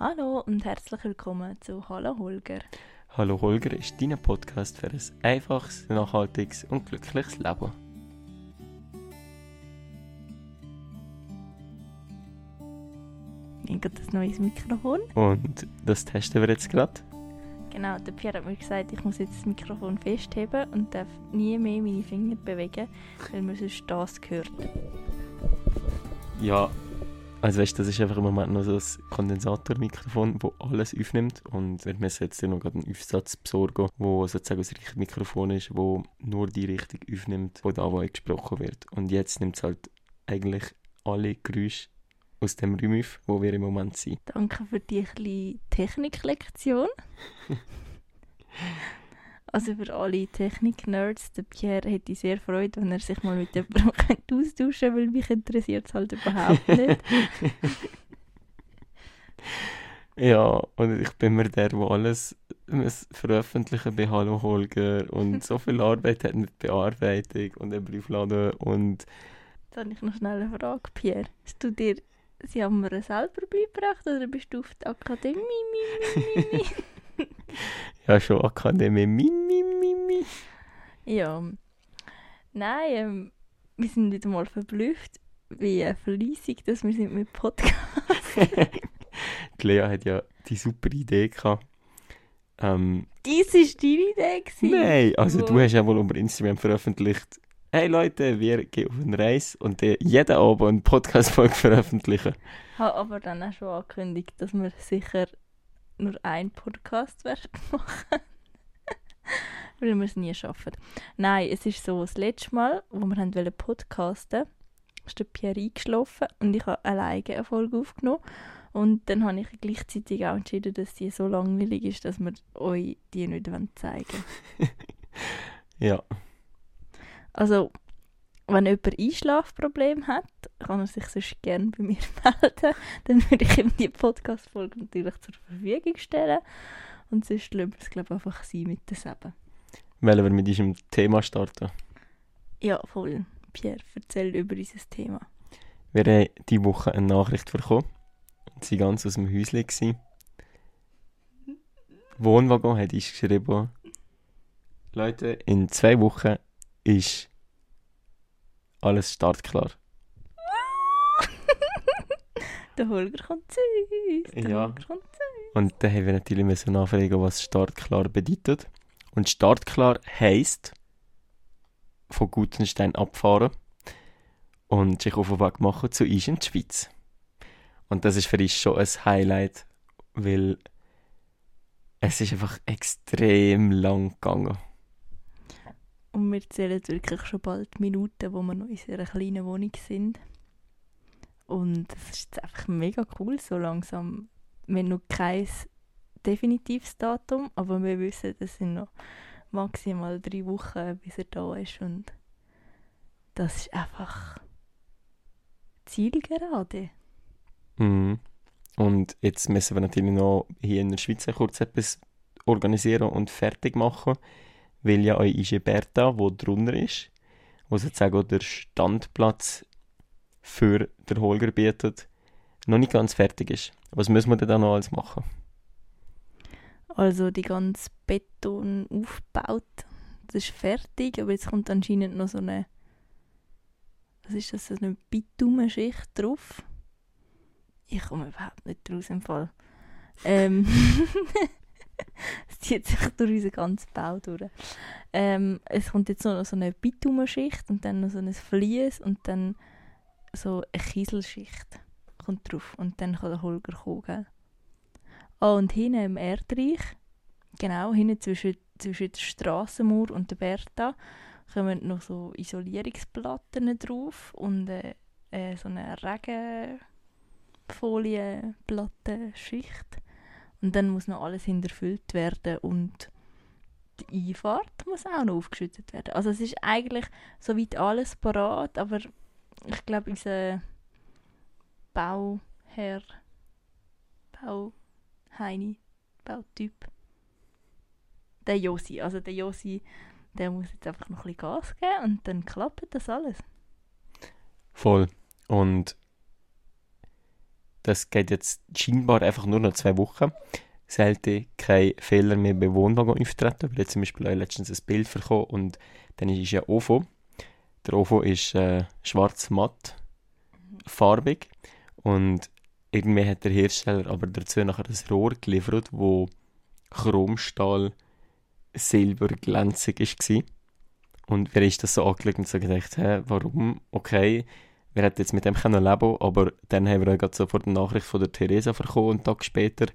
Hallo und herzlich willkommen zu Hallo Holger. Hallo Holger ist dein Podcast für ein einfaches, nachhaltiges und glückliches Leben. Ich habe ein neues Mikrofon. Und das testen wir jetzt gerade. Genau, der Pierre hat mir gesagt, ich muss jetzt das Mikrofon festheben und darf nie mehr meine Finger bewegen, weil man sonst das hört. Ja, also weißt, das ist einfach im Moment noch so ein Kondensatormikrofon, das alles aufnimmt und wir müssen jetzt noch einen Aufsatz besorgen, wo sozusagen das richtige Mikrofon ist, wo nur die Richtung aufnimmt, wo da wo gesprochen wird. Und jetzt nimmt es halt eigentlich alle Geräusche aus dem Raum auf, wo wir im Moment sind. Danke für die kleine Techniklektion. also für alle Technik-Nerds, der Pierre hätte sehr Freude, wenn er sich mal mit jemandem austauschen könnte, weil mich interessiert es halt überhaupt nicht. ja, und ich bin mir der, der alles muss veröffentlichen bei Hallo Holger und so viel Arbeit hat mit Bearbeitung und den Briefladen und... Jetzt habe ich noch schnell eine Frage, Pierre. Hast du dir Sie haben mir selber beigebracht oder bist du auf der Akademie? Mi, mi, mi, ja, schon Akademie. Mi, mi, mi, mi. Ja. Nein, ähm, wir sind wieder mal verblüfft, wie fleissig dass wir sind mit Podcasts. die Lea hat ja die super Idee gehabt. Ähm, Dies war deine Idee? Gewesen. Nein, also Wo? du hast ja wohl über Instagram veröffentlicht, hey Leute, wir gehen auf eine Reise und jeden Abend eine Podcast-Folge veröffentlichen. Ich habe aber dann auch schon angekündigt, dass wir sicher nur einen Podcast werden machen. Weil wir es nie schaffen. Nein, es ist so, das letzte Mal, wo wir haben wollen podcasten ist der Pierre eingeschlafen und ich habe alleine eine Folge aufgenommen. Und dann habe ich gleichzeitig auch entschieden, dass die so langweilig ist, dass wir euch die nicht zeigen wollen. ja. Also, wenn jemand Einschlafprobleme hat, kann er sich sonst gerne bei mir melden. Dann würde ich ihm die Podcast-Folge natürlich zur Verfügung stellen. Und sonst lassen wir es, glaube ich, einfach sein mit den Seben. Wollen wir mit diesem Thema starten? Ja, voll. Pierre, erzähl über unser Thema. Wir haben diese Woche eine Nachricht bekommen. Sie waren ganz aus dem Häuschen. Wohnwagen hat uns geschrieben, Leute, in zwei Wochen ist alles startklar. der Holger kommt zu uns. Der ja. Holger kommt zu uns. Und dann haben wir natürlich müssen nachfragen, was startklar bedeutet. Und startklar heisst, von Gutenstein abfahren und sich auf den Weg machen zu uns in die Schweiz. Und das ist für uns schon ein Highlight, weil es ist einfach extrem lang gegangen. Und wir zählen wirklich schon bald Minuten, wo wir noch in unserer kleinen Wohnung sind. Und das ist einfach mega cool, so langsam. Wir haben noch kein definitives Datum, aber wir wissen, das sind noch maximal drei Wochen, bis er da ist. Und das ist einfach zielgerade. Mhm. Und jetzt müssen wir natürlich noch hier in der Schweiz kurz etwas organisieren und fertig machen weil ja euch ist Berta, wo drunter ist, wo sozusagen der Standplatz für den Holger bietet, noch nicht ganz fertig ist. Was müssen wir denn da noch alles machen? Also die ganze Beton aufgebaut, das ist fertig, aber jetzt kommt anscheinend noch so eine, was ist das, so eine Bitumenschicht drauf. Ich komme überhaupt nicht raus im Fall. Ähm, es zieht sich durch unseren ganzen Bau durch. Ähm, es kommt jetzt noch so eine Bitumenschicht und dann noch so ein Vlies und dann so eine Kieselschicht kommt drauf und dann kann der Holger kommen? Ah, und hinten im Erdreich, genau, hinten zwischen, zwischen der Strassenmauer und der Berta, kommen noch so Isolierungsplatten drauf und äh, äh, so eine Regenfolienplattenschicht. Und dann muss noch alles hinterfüllt werden und die Einfahrt muss auch noch aufgeschüttet werden. Also es ist eigentlich soweit alles parat, aber ich glaube, unser Bauherr, Bauheini, Bautyp, der Josi, also der Josi, der muss jetzt einfach noch ein bisschen Gas geben und dann klappt das alles. Voll. Und das geht jetzt scheinbar einfach nur noch zwei Wochen. Sollte kein Fehler mehr bei Wohnwagen auftreten. Wir haben zum Beispiel letztens ein Bild bekommen und dann ist ja OVO. Der OVO ist äh, schwarz-matt, farbig und irgendwie hat der Hersteller aber dazu nachher ein Rohr geliefert, wo Chromstahl silberglänzig war. Und wer ist das so angelegt und so gedacht, hä, warum? Okay, wir hätten jetzt mit dem können leben aber dann haben wir auch sofort eine Nachricht von der Theresa bekommen, einen Tag später,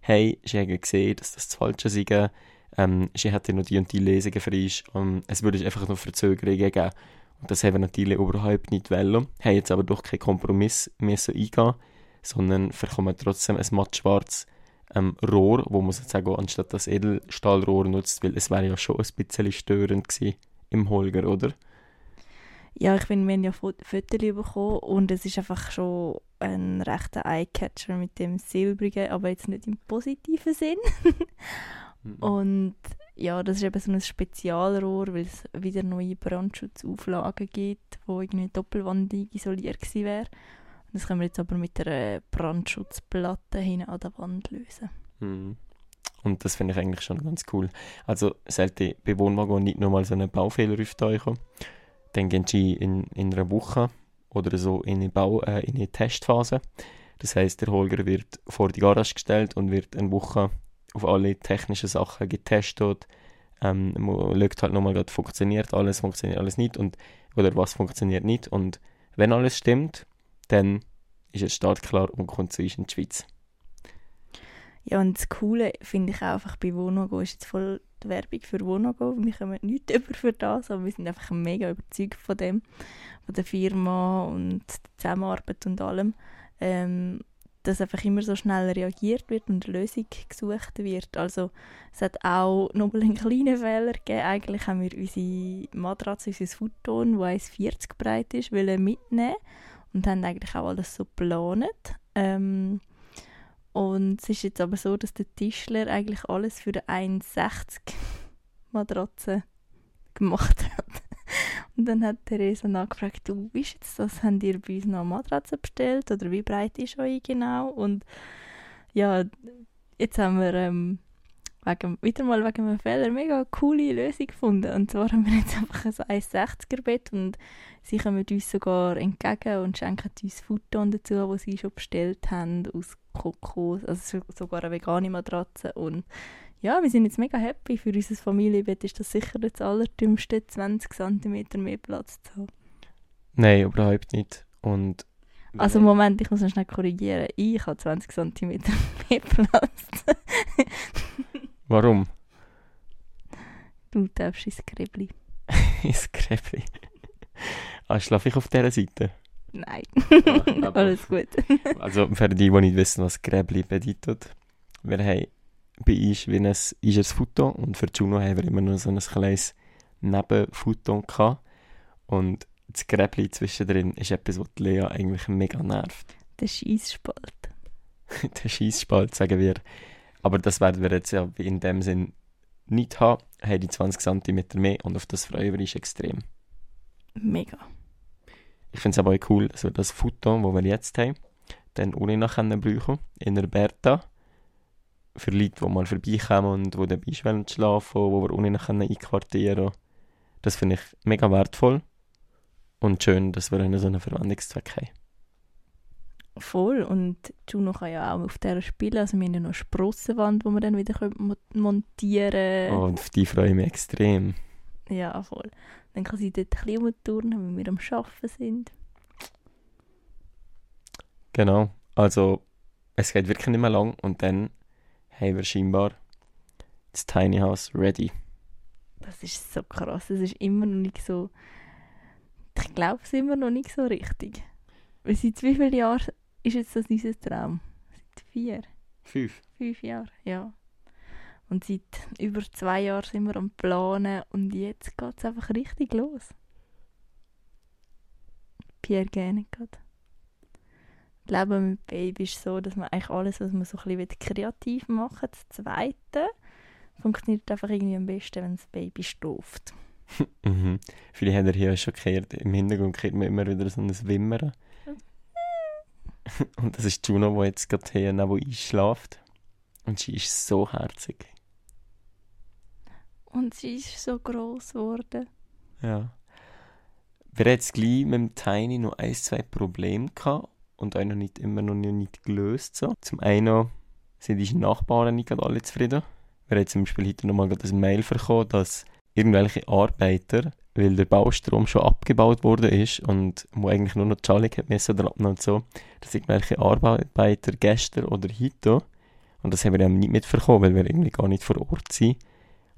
hey, sie haben gesehen, dass das das Falsche sei, ähm, sie hätte noch die und die Lesungen frisch, ähm, es würde einfach noch Verzögerungen geben. Und das haben wir natürlich überhaupt nicht wollen, haben jetzt aber doch keinen Kompromiss müssen eingehen sondern bekommen trotzdem ein mattschwarzes ähm, Rohr, wo man sozusagen anstatt das Edelstahlrohr nutzt, weil es wäre ja schon ein bisschen störend gewesen im Holger, oder? Ja, ich finde, wir haben ja Fotos bekommen und es ist einfach schon ein rechter Eyecatcher mit dem Silbrigen, aber jetzt nicht im positiven Sinn. mhm. Und ja, das ist eben so ein Spezialrohr, weil es wieder neue Brandschutzauflagen gibt, wo irgendwie doppelwandig isoliert gewesen wäre. Das können wir jetzt aber mit einer Brandschutzplatte hinten an der Wand lösen. Mhm. Und das finde ich eigentlich schon ganz cool. Also sollte bei Wohnwagen nicht nochmal so einen Baufehler auftauchen, dann gehen sie in, in einer Woche oder so in eine, Bau, äh, in eine Testphase. Das heißt, der Holger wird vor die Garage gestellt und wird eine Woche auf alle technischen Sachen getestet. Ähm, man schaut halt nochmal, funktioniert alles, funktioniert alles nicht und, oder was funktioniert nicht. Und wenn alles stimmt, dann ist es startklar und kommt zu uns in die Schweiz. Ja, und das Coole finde ich auch einfach bei Wonogo ist jetzt voll die Werbung für Wonogo. Wir kommen nicht über für das, aber wir sind einfach mega überzeugt von dem, von der Firma und der Zusammenarbeit und allem. Ähm, dass einfach immer so schnell reagiert wird und eine Lösung gesucht wird. Also es hat auch noch einen kleinen Fehler gegeben. Eigentlich haben wir unsere Matratze, unser Futon, das 1,40 breit ist, mitnehmen und haben eigentlich auch alles so geplant. Ähm, und es ist jetzt aber so, dass der Tischler eigentlich alles für eine 1,60 Matratze gemacht hat. Und dann hat Theresa nachgefragt, du, wie ist jetzt das? Habt ihr bei uns noch eine Matratze bestellt? Oder wie breit ist eure genau? Und ja, jetzt haben wir ähm, wegen, wieder mal wegen einem Fehler eine mega coole Lösung gefunden. Und zwar haben wir jetzt einfach ein 1,60er Bett und sie kommen uns sogar entgegen und schenken uns Futon dazu, die sie schon bestellt haben, aus Kokos, also sogar eine vegane Matratze. Und ja, wir sind jetzt mega happy. Für unser Familienbett ist das sicher das Allerdümmste, 20 cm mehr Platz zu haben. Nein, überhaupt nicht. Und also Moment, ich muss noch schnell korrigieren. Ich habe 20 cm mehr Platz. Warum? Du darfst ins Gräbli. ins Gräbli? Ah, schlafe ich auf dieser Seite? Nein. Ah, Alles gut. also für die, die nicht wissen, was Gräbli bedeutet. Wir haben bei uns wie ein, ist ein Foto und für Juno haben wir immer noch so ein kleines Nebenfoto gehabt. Und das Gräbli zwischendrin ist etwas, was Lea eigentlich mega nervt. Der Schießspalt. Der Schießspalt, sagen wir. Aber das werden wir jetzt ja in dem Sinn nicht haben. Haben die 20 cm mehr und auf das freuen wir uns extrem. Mega. Ich finde es aber auch cool, dass wir das Foto, das wir jetzt haben, dann ohne noch brauchen in der Berta. Für Leute, die mal vorbeikommen und die dabei schlafen schlafen, wo wir ohne noch einquartieren können. Das finde ich mega wertvoll und schön, dass wir einen so einen Verwendungszweck haben. Voll. Und Juno kann ja auch auf dieser spielen. Also wir haben ja noch eine Sprossenwand, die wir dann wieder montieren können. Oh, und auf die freue ich mich extrem. Ja, voll. Dann kann sie dort ein bisschen umturnen, wenn wir am Arbeiten sind. Genau. Also, es geht wirklich nicht mehr lang und dann haben wir scheinbar das Tiny House ready. Das ist so krass. Es ist immer noch nicht so... Ich glaube, es ist immer noch nicht so richtig. Weil seit wie vielen Jahren ist jetzt das unser Traum? Seit vier? Fünf. Fünf Jahre, ja. Und seit über zwei Jahren sind wir am Planen und jetzt geht es einfach richtig los. Pierre gerade. Leben mit Baby ist so, dass man eigentlich alles, was man so ein bisschen kreativ machen will, das Zweite, funktioniert einfach irgendwie am besten, wenn das Baby stuft. mhm. Viele haben hier schon gehört, im Hintergrund kriegt man immer wieder so ein Wimmern. Und das ist Juno, die jetzt gerade hier neben einschläft. Und sie ist so herzig. Und sie ist so groß geworden. Ja. Wir hatten jetzt gleich mit dem Tiny noch ein, zwei Probleme gehabt und auch noch nicht, immer noch nicht gelöst. So. Zum einen sind die Nachbarn nicht alle zufrieden. Wir haben zum Beispiel heute nochmal ein Mail bekommen, dass irgendwelche Arbeiter, weil der Baustrom schon abgebaut wurde ist und wo eigentlich nur noch die Schalung hat und so, dass irgendwelche Arbeiter gestern oder heute, und das haben wir ja nicht mitbekommen, weil wir irgendwie gar nicht vor Ort sind,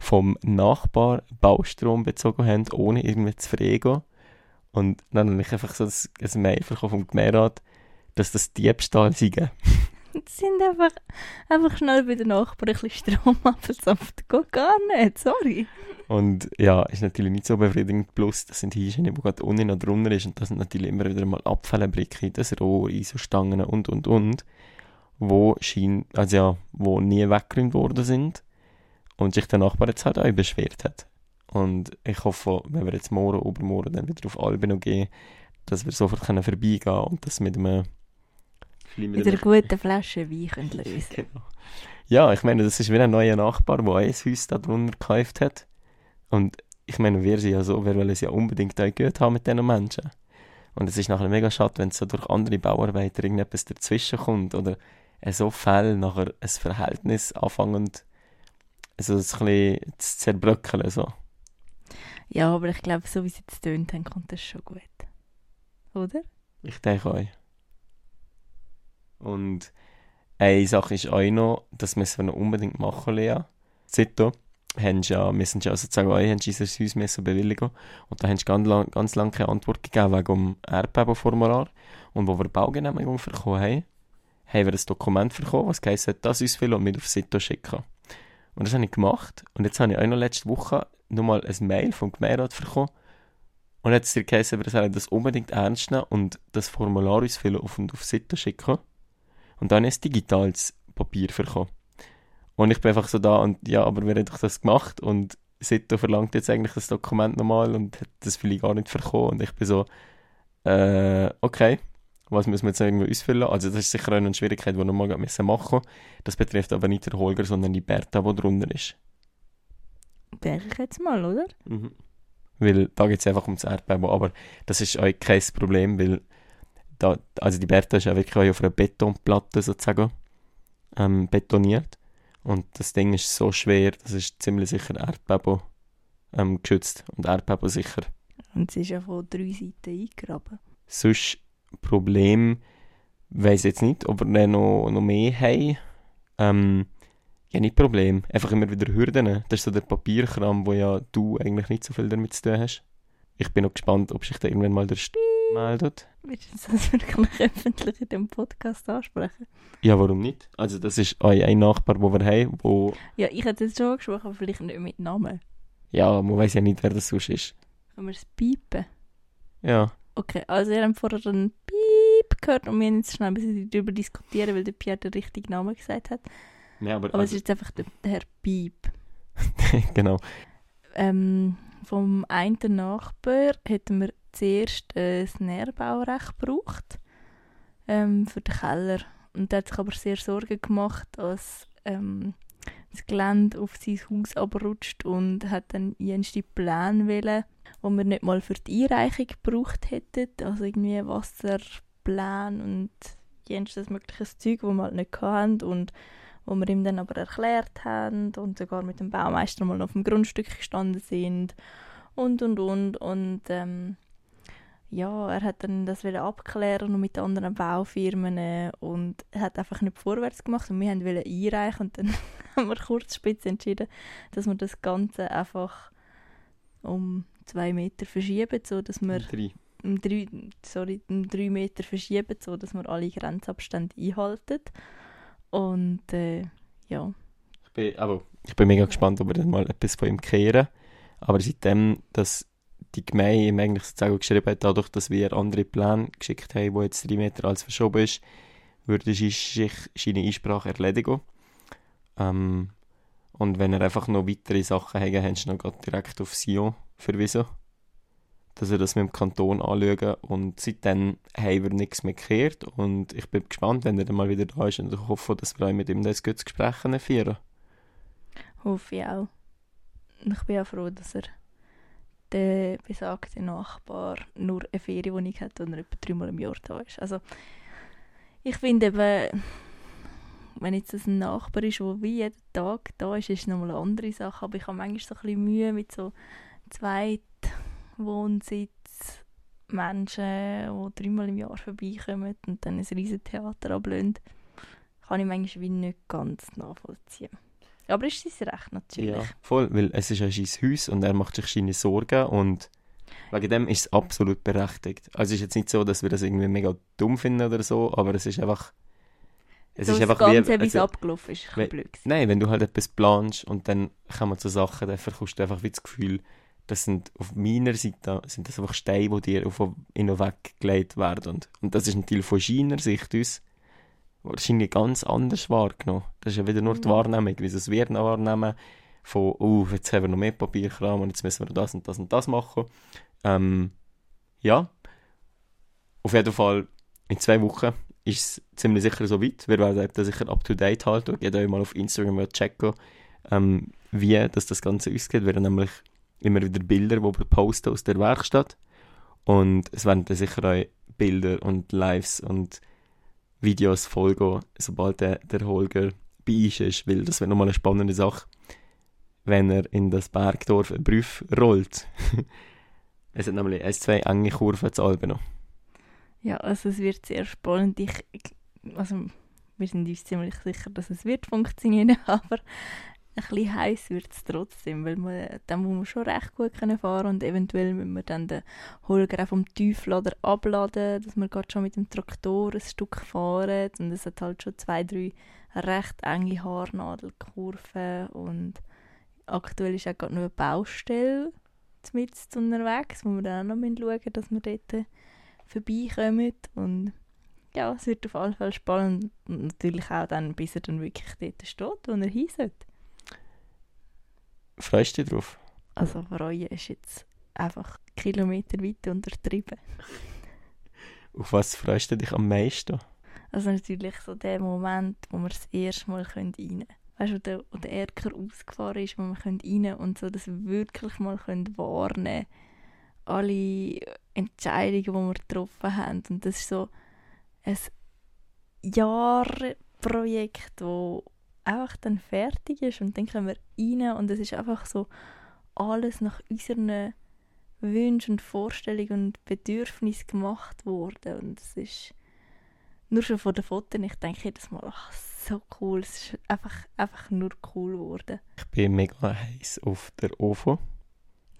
vom Nachbar Baustrom bezogen haben, ohne irgendwie zu fragen. Und dann habe ich einfach so ein Mail bekommen vom Gemeinderat, dass das Diebstahl sei. Das sind einfach, einfach schnell bei den Nachbarn ein bisschen Strom abgesapft. Geht gar nicht, sorry. Und ja, ist natürlich nicht so befriedigend. Plus, das sind Hygiene, die gerade unten noch drunter ist. Und das sind natürlich immer wieder mal Abfallbrücke, das Rohr, ISO-Stangen und, und, und. Wo, schein, also ja, wo nie weggeräumt worden sind. Und sich der Nachbar jetzt halt auch beschwert hat. Und ich hoffe, wenn wir jetzt morgen, übermorgen dann wieder auf Albino gehen, dass wir sofort können vorbeigehen können und das mit einem mit einer guten Flasche Wein können lösen genau. Ja, ich meine, das ist wie ein neuer Nachbar, der ein Haus da drunter gekauft hat. Und ich meine, wir sind ja so, wir wollen es ja unbedingt auch gut haben mit diesen Menschen. Und es ist nachher mega schade, wenn so durch andere Bauarbeiter irgendetwas dazwischen kommt oder so Fälle nachher ein Verhältnis anfangen, also ein bisschen zu zerbröckeln. So. Ja, aber ich glaube, so wie sie es tönt haben, kommt das schon gut. Oder? Ich denke auch. Und eine Sache ist auch noch, das müssen wir noch unbedingt machen, Lea. Zito, haben ja, wir sind ja sozusagen auch, haben unser Haus müssen bewilligen und da haben sie ganz lang, ganz lang keine Antwort gegeben wegen dem Erdbebenformular. Und wo wir Baugenehmigung bekommen haben, haben wir ein Dokument bekommen, was heisst, das ausfüllen und mit auf Sito schicken. Und das habe ich gemacht. Und jetzt habe ich auch noch letzte Woche nochmal ein Mail vom Gemeinderat bekommen. Und jetzt hat es geheißen, wir sollen das unbedingt ernst nehmen und das Formular ausfüllen auf und auf Seite schicken. Und dann ist digitales Papier bekommen. Und ich bin einfach so da und ja, aber wer hat doch das gemacht? Und Sito verlangt jetzt eigentlich das Dokument nochmal und hat das vielleicht gar nicht bekommen. Und ich bin so, äh, okay was müssen wir jetzt irgendwie ausfüllen? Also das ist sicher eine Schwierigkeit, die wir mal machen müssen. Das betrifft aber nicht der Holger, sondern die Bertha, die drunter ist. Denke ich jetzt mal, oder? Mhm. Weil da geht es einfach ums Erdbeben. Aber das ist auch kein Problem, weil da, also die Bertha ist ja wirklich auf einer Betonplatte sozusagen ähm, betoniert. Und das Ding ist so schwer, das ist ziemlich sicher Erdbeben ähm, geschützt und Erdbeben sicher. Und sie ist ja von drei Seiten eingegraben. Sonst Problem, weiß jetzt nicht, ob wir noch, noch mehr haben. Ähm, ja, nicht Problem. Einfach immer wieder Hürden. Das ist so der Papierkram, wo ja du eigentlich nicht so viel damit zu tun hast. Ich bin noch gespannt, ob sich da irgendwann mal der St meldet. Willst du das wirklich öffentlich in dem Podcast ansprechen? Ja, warum nicht? Also das ist ein Nachbar, den wir haben, wo... Ja, ich hätte es schon angesprochen, aber vielleicht nicht mit Namen. Ja, man weiß ja nicht, wer das sonst ist. Können wir es piepen? Ja. Okay, also ihr habt vorher einen Piep gehört und wir haben jetzt schnell ein bisschen darüber diskutieren, weil der Pierre den richtigen Namen gesagt hat. Ja, aber aber also, es ist jetzt einfach der, der Herr Piep. genau. Ähm, vom einen Nachbar hätten wir zuerst ein Nährbaurecht gebraucht ähm, für den Keller. Und der hat sich aber sehr Sorgen gemacht, dass ähm, das Gelände auf sein Haus abrutscht und hat dann jenste Pläne wählen, wo wir nicht mal für die Einreichung gebraucht hätten, also irgendwie Wasserplan und jenstes mögliches Zeug, wo wir halt nicht hatten und wo wir ihm dann aber erklärt haben und sogar mit dem Baumeister mal auf dem Grundstück gestanden sind und und und. Und ähm, ja, er hat dann das wieder abklären und mit anderen Baufirmen äh, und er hat einfach nicht vorwärts gemacht und wir haben wollen einreichen und dann haben wir kurzspitz entschieden, dass wir das Ganze einfach um zwei Meter verschieben, so dass wir drei. Um drei, sorry, um drei Meter verschieben, so dass wir alle Grenzabstände einhalten und äh, ja. Ich bin, aber ich bin mega gespannt, ob wir dann mal etwas von ihm kehren. Aber seitdem, dass die Gemeinde ihm eigentlich sozusagen geschrieben hat, dadurch, dass wir andere Pläne geschickt haben, wo jetzt drei Meter als verschoben ist, würde sich seine Einsprache erledigen. Ähm, und wenn er einfach noch weitere Sachen hat, haben sie noch direkt auf Sion verwiesen. dass er das mit dem Kanton anschauen und seitdem haben wir nichts mehr gekehrt und ich bin gespannt, wenn er dann mal wieder da ist und ich hoffe, dass wir auch mit ihm das gutes Gespräch führen Hoffe ich auch. Ich bin auch froh, dass er der besagte Nachbar nur eine Ferienwohnung hat und er etwa dreimal im Jahr da ist. Also ich finde eben, wenn jetzt das ein Nachbar ist, der wie jeden Tag da ist, ist es nochmal eine andere Sache. Aber ich habe manchmal so ein bisschen Mühe mit so Zweitwohnsitz Menschen, die dreimal im Jahr vorbeikommen und dann ein riesen Theater ablösen. Kann ich manchmal wie nicht ganz nachvollziehen. Aber ist sein Recht natürlich. Ja, voll, weil es ist ja sein Haus und er macht sich seine Sorgen und wegen dem ist es absolut berechtigt. Also es ist jetzt nicht so, dass wir das irgendwie mega dumm finden oder so, aber es ist einfach... Es so ist einfach Ganze, wie, also, abgelaufen ist, wenn, blöd Nein, wenn du halt etwas planst und dann kommen so Sachen, dann verkaufst du einfach wie das Gefühl, das sind auf meiner Seite sind das einfach Steine, die dir auf in weggelegt werden. Und, und das ist natürlich von seiner Sicht aus wahrscheinlich ganz anders wahrgenommen. Das ist ja wieder nur die mhm. Wahrnehmung, wie es werden wahrnehmen, von, oh, jetzt haben wir noch mehr Papierkram und jetzt müssen wir das und das und das machen. Ähm, ja, auf jeden Fall in zwei Wochen ist es ziemlich sicher so weit. Wir werden das sicher up-to-date halten. Geht euch mal auf Instagram checken, ähm, wie das, das Ganze ausgeht. Wir werden nämlich immer wieder Bilder, die wir posten aus der Werkstatt. Und es werden dann sicher auch Bilder und Lives und Videos folgen, sobald der, der Holger bei uns ist, weil das wäre nochmal eine spannende Sache, wenn er in das Bergdorf einen Brief rollt. es hat nämlich ein, zwei enge Kurven zu Alben noch. Ja, also es wird sehr spannend. Ich, also wir sind uns ziemlich sicher, dass es wird funktionieren, aber ein bisschen heiß wird es trotzdem, weil man, dann muss man schon recht gut können fahren und eventuell müssen wir dann den Holger auch vom Tieflader abladen, dass wir gerade schon mit dem Traktor ein Stück fahren und es hat halt schon zwei, drei recht enge Haarnadelkurven und aktuell ist auch gerade noch eine Baustelle mit unterwegs, wo wir dann auch noch schauen müssen, dass wir dort vorbeikommen und ja, es wird auf jeden Fall spannend und natürlich auch dann, bis er dann wirklich dort steht, wo er hin sollte. Freust du dich drauf? Also freuen ist jetzt einfach Kilometer weit untertrieben. Auf was freust du dich am meisten? Also natürlich so der Moment, wo wir das erste Mal rein können. Weißt du, wo der, wo der Erker ausgefahren ist, wo wir rein können und so das wirklich mal können warnen Alle Entscheidungen, die wir getroffen haben. Und das ist so ein Jahrprojekt, das einfach dann fertig ist und dann können wir rein und es ist einfach so alles nach unseren Wünschen und Vorstellungen und Bedürfnissen gemacht worden und es ist nur schon von den Fotos, ich denke jedes Mal, ach, so cool, es ist einfach, einfach nur cool geworden. Ich bin mega heiß auf der Ofen.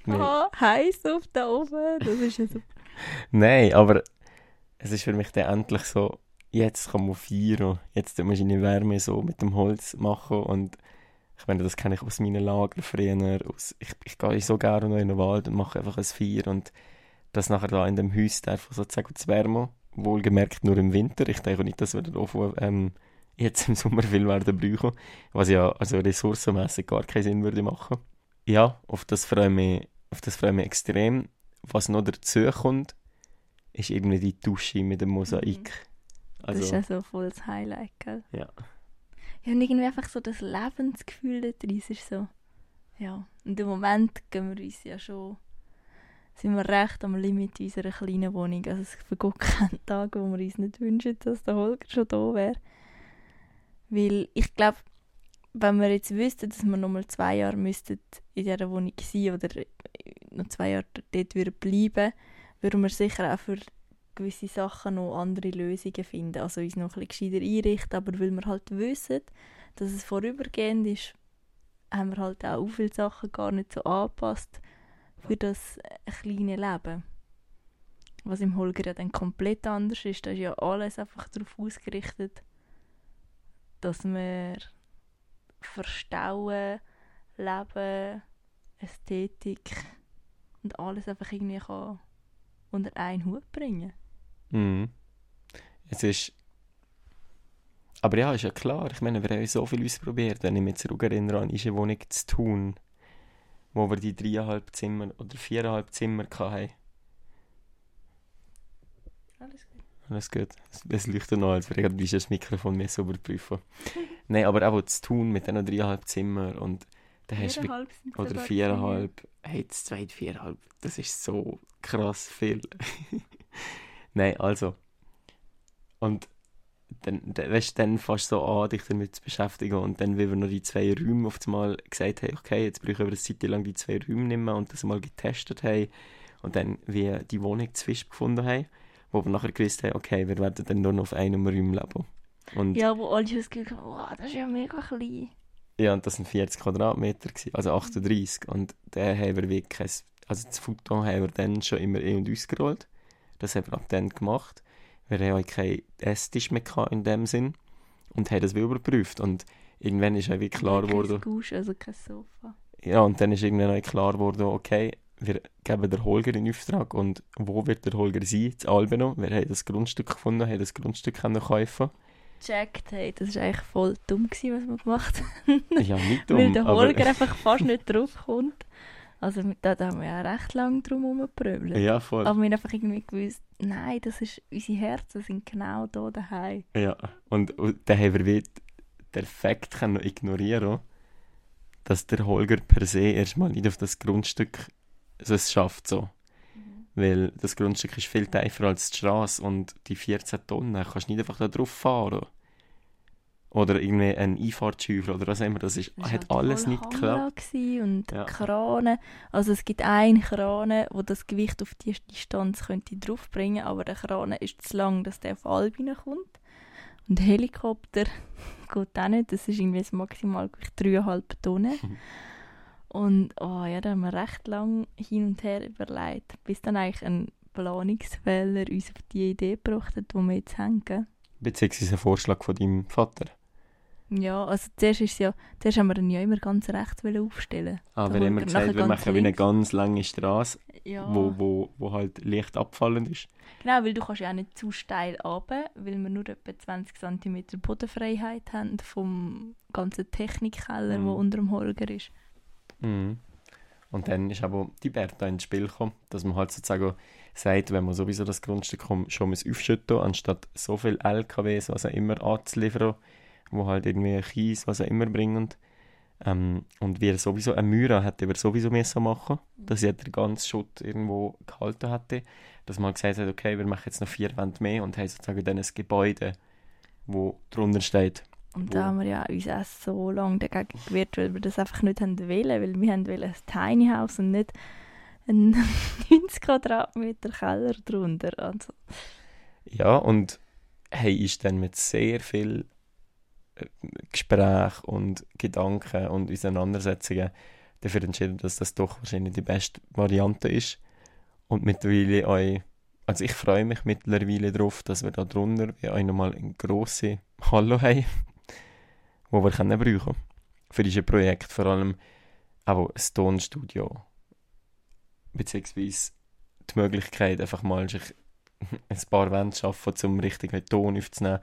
Ah, heiß auf der Ofen, das ist ja super. Nein, aber es ist für mich dann endlich so, jetzt kann man feiern. Jetzt tun wir seine Wärme so mit dem Holz machen und ich meine, das kenne ich aus meinen Lager früher. Aus, ich, ich gehe so gerne in den Wald und mache einfach ein Feier und das nachher da in dem Haus darf sozusagen zu wärmen. Wohlgemerkt nur im Winter. Ich denke nicht, dass wir den Ofen ähm, jetzt im Sommer viel werden brauchen, was ja also ressourcenmässig gar keinen Sinn würde machen. Ja, auf das freue ich mich, auf das freue ich mich extrem. Was noch dazu kommt, ist irgendwie die Dusche mit dem Mosaik. Mhm also, das ist ja so voll das Highlight, gell? Ja. Ja, und irgendwie einfach so das Lebensgefühl da drin ist so, ja. Und im Moment gehen wir uns ja schon, sind wir recht am Limit unserer kleinen Wohnung. Also es vergeht keinen Tag, wo wir uns nicht wünschen, dass der Holger schon da wäre. Weil ich glaube, wenn wir jetzt wüssten, dass wir noch mal zwei Jahre müssten in dieser Wohnung sein oder noch zwei Jahre dort bleiben würden wir sicher auch für gewisse Sachen noch andere Lösungen finden, also uns noch ein bisschen gescheiter einrichten, aber weil wir halt wissen, dass es vorübergehend ist, haben wir halt auch viele Sachen gar nicht so angepasst für das äh, kleine Leben. Was im Holger ja dann komplett anders ist, da ist ja alles einfach darauf ausgerichtet, dass wir Verstauen, Leben, Ästhetik und alles einfach irgendwie unter einen Hut bringen kann. Mhm. Es ist. Aber ja, ist ja klar. Ich meine, wir haben so viel ausprobiert. Wenn ich mich zurückerinnere an unsere Wohnung zu tun, wo wir die dreieinhalb Zimmer oder viereinhalb Zimmer hatten. Alles gut. Alles gut. Es, leuchtet noch, als würde ich das Mikrofon mehr sauber prüfen. Nein, aber auch zu tun mit diesen dreieinhalb Zimmern und dann hast du oder viereinhalb, hey, das zweite viereinhalb, das ist so krass viel. Nein, also. Und dann, dann, weißt, dann fängst du so an, dich damit zu beschäftigen und dann, wie wir noch die zwei Räume auf einmal gesagt haben, okay, jetzt brauchen wir eine Zeit lang die zwei Räume mehr und das mal getestet haben und dann wie die Wohnung zwischen gefunden haben, wo wir nachher gewusst haben, okay, wir werden dann nur noch auf einem Raum leben. Und Ja, wo alle das Gefühl haben, wow, das ist ja mega klein. Ja, und das waren 40 Quadratmeter, also 38. Und dann haben wir wirklich, also das Foto haben wir dann schon immer in und ausgerollt. Das haben wir ab dann gemacht. Wir haben auch keinen Esstisch mehr gehabt in dem Sinn. Und haben das wie überprüft. Und irgendwann ist wie klar Kein geworden, Couch, also kein Sofa. ja, und dann ist irgendwann auch klar geworden, okay, wir geben der Holger in Auftrag. Und wo wird der Holger sein? Das Albino. Wir haben das Grundstück gefunden, haben das Grundstück kaufen. Checkt, hey, das war eigentlich voll dumm, gewesen, was wir gemacht haben. Ja, nicht Weil dumm, der aber... Holger einfach fast nicht draufkommt. Also da da haben wir ja recht lange drum herumgeprügelt. Ja, voll. Aber wir haben einfach irgendwie gewusst, nein, das ist, unsere Herzen sind genau da daheim. Ja, und, und dann haben wir wie den Fakt können ignorieren dass der Holger per se erstmal nicht auf das Grundstück also es schafft so. Weil das Grundstück ist viel tiefer als die Straße und die 14 Tonnen kannst du nicht einfach da drauf fahren. Oder irgendwie ein Einfahrtschäufel oder was immer, das ist, Das hat alles nicht geklappt. Und Ja. Krane. Also es gibt einen Krane, wo das Gewicht auf die Distanz könnte draufbringen aber der Krane ist zu lang, dass der auf Albi kommt. Und der Helikopter geht auch nicht. Das ist irgendwie das maximal 3,5 Tonnen. Mhm. Und oh ja, da haben wir recht lang hin und her überlegt, bis dann eigentlich ein Planungsfehler uns auf die Idee gebracht hat, die wir jetzt gell? Beziehungsweise ein Vorschlag von deinem Vater. Ja, also zuerst, ist ja, zuerst haben wir ihn ja immer ganz rechts aufstellen Aber Der wir haben immer gesagt, wir machen wie eine ganz lange Straße, Ja. wo, wo, wo halt leicht abfallend ist. Genau, weil du kannst ja auch nicht zu steil runter, weil wir nur etwa 20 cm Bodenfreiheit haben vom ganzen Technikkeller, Mhm. der unter dem Holger ist. Mhm. Und dann ist aber die Bertha ins Spiel gekommen, dass man halt sozusagen sagt, wenn man sowieso das Grundstück kommt, schon muss aufschütten, anstatt so viel LKWs, was auch immer, anzuliefern, wo halt irgendwie Kies, was auch immer bringen. Ähm, und wir sowieso eine Mühre hätte wir sowieso müssen machen, dass ja der ganze Schutt irgendwo gehalten hätte, dass man gesagt hat, okay, wir machen jetzt noch vier Wände mehr und haben sozusagen dann ein Gebäude, wo drunter steht. Und da haben wir ja uns auch so lange dagegen gewehrt, weil wir das einfach nicht haben wollen, weil wir haben wollen ein Tiny House und nicht ein 90 Quadratmeter Keller drunter. Also, Ja, und hey, ist dann mit sehr viel äh, Gespräch und Gedanken und Auseinandersetzungen dafür entschieden, dass das doch wahrscheinlich die beste Variante ist. Und mittlerweile auch, also ich freue mich mittlerweile darauf, dass wir da drunter auch nochmal eine grosse Halle haben, wo wir können brauchen für diese Projekt, vor allem auch ein Tonstudio, beziehungsweise die Möglichkeit, einfach mal sich ein paar Wände schaffen, um richtigen Ton aufzunehmen.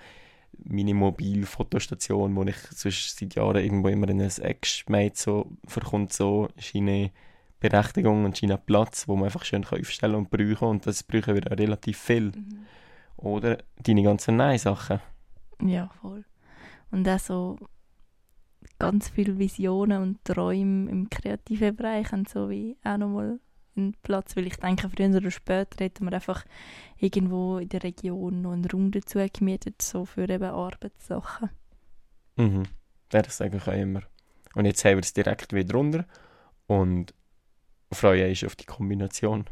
Meine Mobilfotostation, wo ich sonst seit Jahren irgendwo immer in ein Eck schmeid, so verkommt so seine Berechtigung und seinen Platz, wo man einfach schön kann aufstellen und brauchen und das brauchen wir auch relativ viel. Oder deine ganzen Nein-Sachen. ja, voll. Und auch so ganz viele Visionen und Träume im kreativen Bereich haben so wie auch nochmal einen Platz, weil ich denke, früher oder später hätten wir einfach irgendwo in der Region noch einen Raum dazu gemietet, so für eben Arbeitssachen. Mhm. Ja, das sage ich auch immer. Und jetzt haben wir es direkt wieder runter und freue mich auf die Kombination.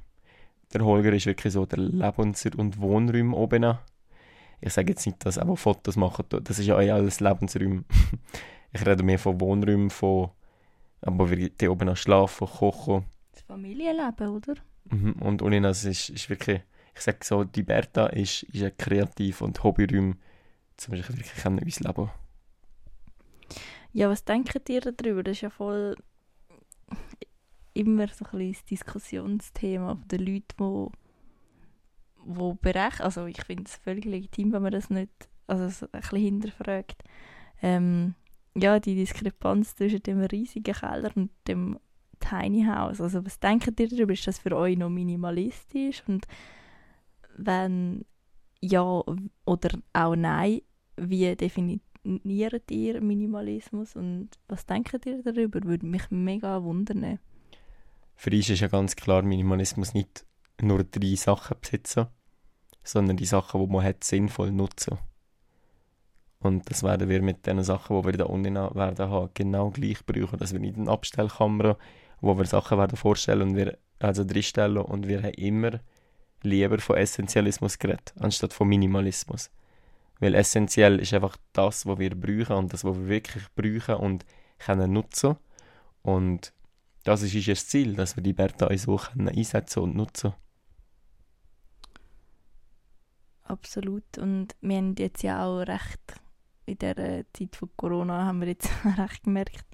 Der Holger ist wirklich so der Lebens- und Wohnraum oben. an. Ich sage jetzt nicht, dass auch Fotos machen, das ist ja auch alles Lebensräume. ich rede mehr von Wohnräumen, von aber wir die oben an schlafen, kochen. Familienleben, oder? Mhm. Und ohne das ist, ist wirklich, ich sage so, die Berta ist, ist ein Kreativ- und Hobbyraum, zum Beispiel wirklich können uns leben. Ja, was denkt ihr darüber? Das ist ja voll immer so ein bisschen Diskussionsthema von den Leuten, wo, wo berechnen. Also ich finde es völlig legitim, wenn man das nicht also so ein bisschen hinterfragt. Ähm, ja, die Diskrepanz zwischen dem riesigen Keller und dem Tiny House. Also was denkt ihr darüber? Ist das für euch noch minimalistisch? Und wenn ja oder auch nein, wie definiert ihr Minimalismus und was denkt ihr darüber? Würde mich mega wundern. Für uns ist ja ganz klar Minimalismus nicht nur drei Sachen besitzen, sondern die Sachen, die man hat, sinnvoll nutzen. Und das werden wir mit den Sachen, die wir da unten werden haben, genau gleich brauchen. Dass wir nicht eine Abstellkamera, wo wir Sachen werden vorstellen und wir also drinstellen und wir haben immer lieber von Essentialismus geredet, anstatt von Minimalismus. Weil essentiell ist einfach das, was wir brauchen und das, was wir wirklich brauchen und können nutzen. Und das ist unser Ziel, dass wir die Berta so können einsetzen und nutzen Absolut. Und wir haben jetzt ja auch recht, in der Zeit von Corona haben wir jetzt recht gemerkt,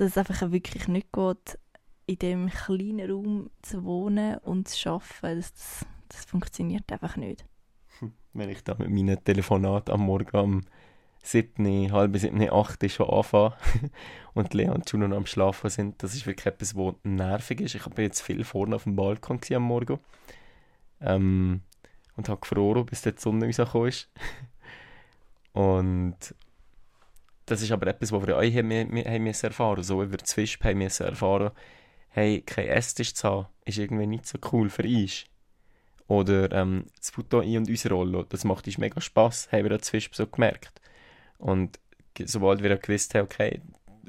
dass es einfach wirklich nicht geht, in dem kleinen Raum zu wohnen und zu arbeiten. Das, das, das funktioniert einfach nicht. Wenn ich da mit meinem Telefonat am Morgen um 7, halb 7, 8 schon anfange und Lea und Juno am Schlafen sind, das ist wirklich etwas, was nervig ist. Ich habe jetzt viel vorne auf dem Balkon am Morgen ähm, und habe gefroren, bis die Sonne rausgekommen ist. und das ist aber etwas, was wir auch haben, haben erfahren So über das Fisch haben wir erfahren, hey, kein Esstisch zu haben, ist irgendwie nicht so cool für uns. Oder ähm, das Foto ein- und ausrollen, das macht uns mega Spass, haben wir das Fisch so gemerkt. Und sobald wir gewusst haben, okay,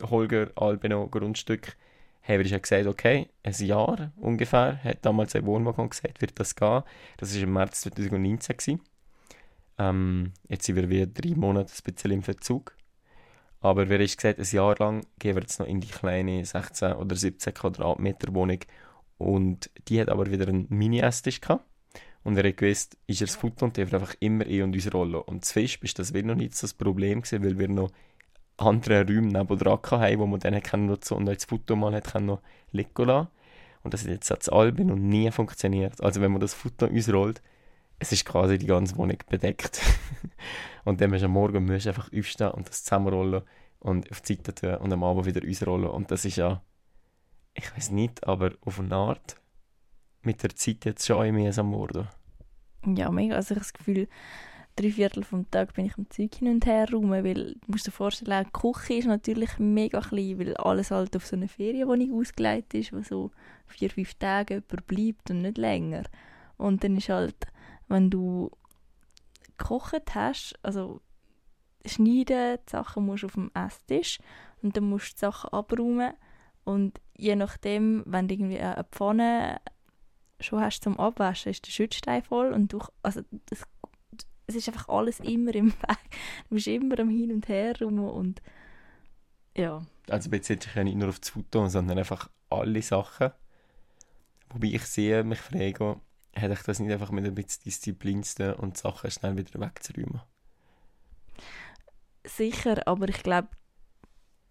Holger, Albino, Grundstück, haben wir gesagt, okay, ein Jahr ungefähr, hat damals ein Wohnwagen gesagt, wird das gehen. Das war im März 2019. Ähm, jetzt sind wir wieder drei Monate ein im Verzug. Aber wir haben gesagt, ein Jahr lang gehen wir jetzt noch in die kleine 16 oder 17 Quadratmeter Wohnung. Und die hat aber wieder einen Mini-Esstisch gehabt. Und wir haben gewusst, ist er das Futter und haben einfach immer eh und uns rollen. Und das Fisch ist das wieder noch nicht so das Problem gewesen, weil wir noch andere Räume nebendran hatten, wo man dann können nutzen und das Foto mal hat noch liegen lassen. Und das hat jetzt das Albin und nie funktioniert. Also wenn man das Foto ausrollt, es ist quasi die ganze Wohnung bedeckt. und dann musst du am Morgen musst einfach aufstehen und das zusammenrollen und auf die Seite tun und am Abend wieder ausrollen. Und das ist ja, ich weiß nicht, aber auf eine Art mit der Zeit jetzt schon ein mühsam geworden. Ja, mega. Also ich habe das Gefühl, drei Viertel vom Tag bin ich am Zeug hin und her rum, weil du musst dir vorstellen, die Küche ist natürlich mega klein, weil alles halt auf so eine Ferienwohnung ausgelegt ist, wo so vier, fünf Tage bleibt und nicht länger. Und dann ist halt wenn du gekocht hast, also schneiden, die Sachen musst du auf dem Esstisch und dann musst du die Sachen abräumen und je nachdem, wenn du irgendwie eine Pfanne schon hast zum Abwaschen, ist der Schützstein voll und du, also das, es ist einfach alles immer im Weg. Du bist immer am Hin und Her rum und ja. Also bezieht sich ja nicht nur auf das Foto, sondern einfach alle Sachen. Wobei ich sehe, mich frage, hätte ich das nicht einfach mit ein bisschen Disziplin zu tun und Sachen schnell wieder wegzuräumen? Sicher, aber ich glaube,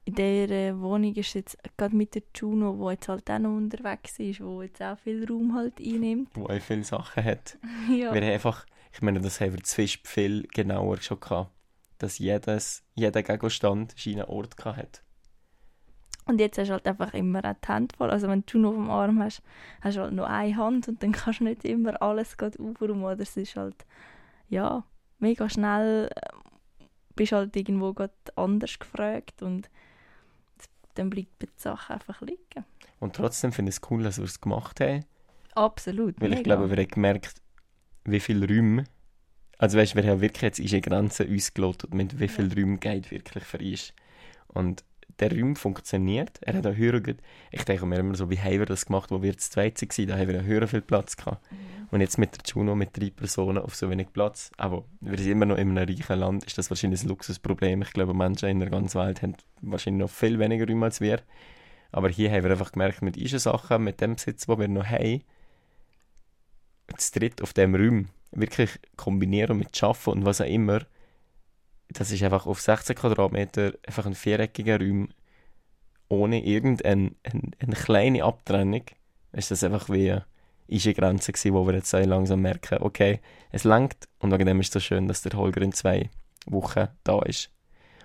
in dieser Wohnung ist jetzt gerade mit der Juno, wo jetzt halt auch noch unterwegs ist, wo jetzt auch viel Raum halt einnimmt. Wo auch viele Sachen hat. ja. Wir haben einfach, ich meine, das haben wir zu viel genauer schon gehabt, dass jedes, jeder Gegenstand einen Ort hat. Und jetzt hast du halt einfach immer eine Hand voll. Also wenn du noch auf dem Arm hast, hast du halt nur eine Hand und dann kannst du nicht immer alles aufräumen. Oder es ist halt, ja, mega schnell äh, bist halt irgendwo gerade anders gefragt und dann bleibt die Sache einfach liegen. Und trotzdem finde ich es cool, dass wir es gemacht haben. Absolut, Weil mega. ich glaube, wir haben gemerkt, wie viele Räume, also weißt, wir haben wirklich jetzt eine Grenze ausgelotet, mit wie viele ja. Räume geht wirklich für uns. Und der Raum funktioniert. Er hat auch höher Ich denke mir immer so, wie haben wir das gemacht, wo wir zu zweit waren, da haben wir höher viel Platz gehabt. Mhm. Und jetzt mit der Juno mit drei Personen auf so wenig Platz, aber wir sind immer noch in einem reichen Land, ist das wahrscheinlich ein Luxusproblem. Ich glaube, Menschen in der ganzen Welt haben wahrscheinlich noch viel weniger Räume als wir. Aber hier haben wir einfach gemerkt, mit diesen Sachen, mit dem Besitz, den wir noch haben, das dritt auf dem Raum wirklich kombinieren mit Arbeiten und was auch immer, das ist einfach auf 16 Quadratmeter einfach ein viereckiger Raum ohne irgendeine eine, eine kleine Abtrennung. Ist das einfach wie eine Grenze gewesen, wo wir jetzt langsam merken, okay, es langt und wegen dem ist es so schön, dass der Holger in zwei Wochen da ist.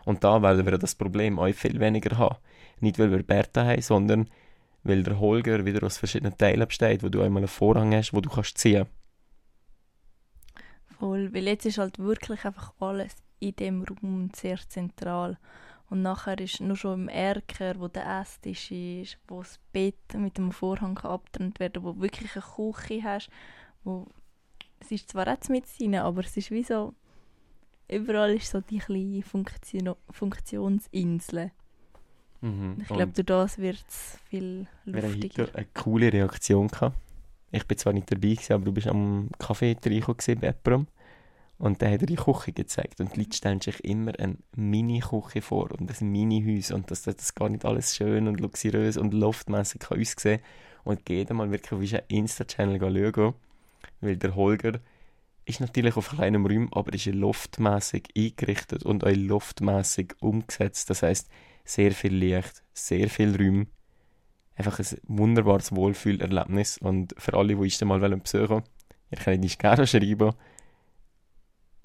Und da werden wir das Problem auch viel weniger haben. Nicht, weil wir Bertha haben, sondern weil der Holger wieder aus verschiedenen Teilen besteht, wo du einmal einen Vorhang hast, wo du kannst ziehen. Voll, weil jetzt ist halt wirklich einfach alles in dem Raum sehr zentral. Und nachher ist nur schon im Erker, wo der Esstisch ist, wo das Bett mit dem Vorhang abgetrennt werden wo du wirklich eine Küche hast, wo es ist zwar auch mit rein, aber es ist wie so, überall ist so die kleine Funktion Funktionsinsel. Mhm. Ich glaube, durch das wird es viel wir haben luftiger. heute eine coole Reaktion gehabt. Ich bin zwar nicht dabei, gewesen, aber du bist am Café reingekommen bei jemandem. Und dann hat er die Küche gezeigt. Und die Leute stellen sich immer eine Mini-Küche vor und ein Mini-Haus. Und dass das gar nicht alles schön und luxuriös und loftmässig kann aussehen Und jeder mal wirklich auf unseren Insta-Channel schauen. Weil der Holger ist natürlich auf kleinem Raum, aber ist loftmässig eingerichtet und auch loftmässig umgesetzt. Das heißt sehr viel Licht, sehr viel Räume. Einfach ein wunderbares Wohlfühlerlebnis. Und für alle, die dann mal besuchen wollen, ihr könnt uns gerne schreiben.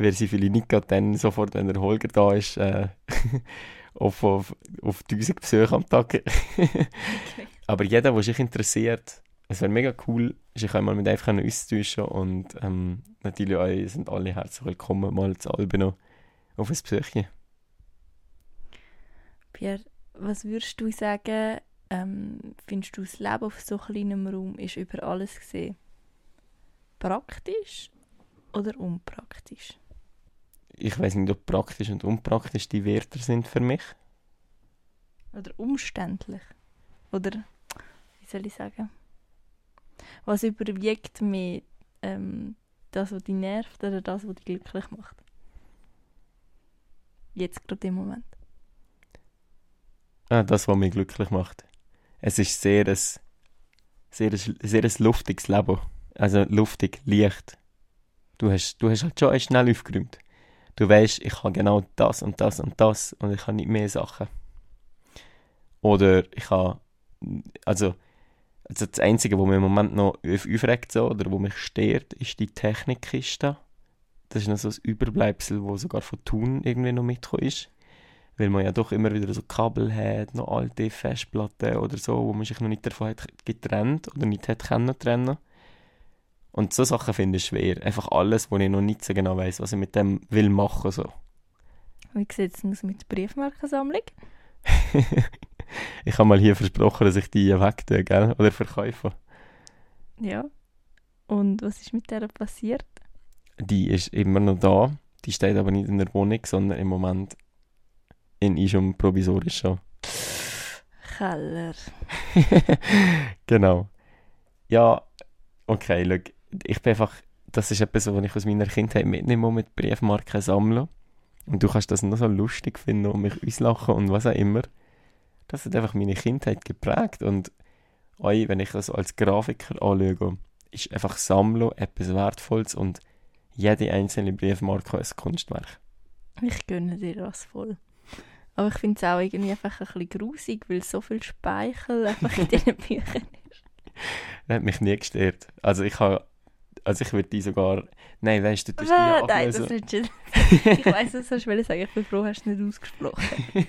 Wer sie vielleicht nicht gerade dann sofort, wenn der Holger da ist, äh, auf, auf, auf 1000 Besuche am Tag. Aber jeder, der sich interessiert, es wäre mega cool, sich einmal mit einfach austauschen und ähm, natürlich auch sind alle herzlich willkommen, mal zu Albino auf ein Besuchchen. Pierre, was würdest du sagen, ähm, findest du das Leben auf so kleinem Raum ist über alles gesehen praktisch oder unpraktisch? Ich weiß nicht, ob praktisch und unpraktisch die Wörter sind für mich. Oder umständlich? Oder, wie soll ich sagen? Was überwiegt mehr ähm, das, was dich nervt oder das, was dich glücklich macht? Jetzt gerade im Moment. Ah, das, was mich glücklich macht. Es ist sehr ein, sehr, ein, sehr ein luftiges Leben. Also luftig, leicht. Du hast, du hast halt schon schnell aufgeräumt. Du weißt, ich habe genau das und das und das und ich habe nicht mehr Sachen. Oder ich habe, also, also das Einzige, was mich im Moment noch auf- aufregt so, oder wo mich stört, ist die Technikkiste. Das ist noch so ein Überbleibsel, wo sogar von Thun irgendwie noch mitgekommen ist. Weil man ja doch immer wieder so Kabel hat, noch alte Festplatten oder so, wo man sich noch nicht davon hat getrennt oder nicht hat können. Und so Sachen finde ich schwer. Einfach alles, wo ich noch nicht so genau weiß, was ich mit dem will machen so. Wie sieht es aus mit der Briefmarkensammlung? ich habe mal hier versprochen, dass ich die wegtue, gell? Oder verkaufe. Ja. Und was ist mit der passiert? Die ist immer noch da. Die steht aber nicht in der Wohnung, sondern im Moment in Ischum provisorisch schon. Keller. genau. Ja, okay, schau, ich bin einfach, das ist etwas, was ich aus meiner Kindheit mitnehme, mit Briefmarken sammeln. Und du kannst das noch so lustig finden und mich auslachen und was auch immer. Das hat einfach meine Kindheit geprägt und auch wenn ich das als Grafiker anschaue, ist einfach Sammeln etwas Wertvolles und jede einzelne Briefmarke ein Kunstwerk. Ich gönne dir das voll. Aber ich finde es auch irgendwie einfach ein bisschen grusig, weil so viel Speichel einfach in diesen Büchern ist. Das hat mich nie gestört. Also ich habe, also ich würde die sogar, nein, weißt du, du tust die Ah, ja nein, das nicht Ich weiss, was du sagen. Ich bin froh, hast du es nicht ausgesprochen.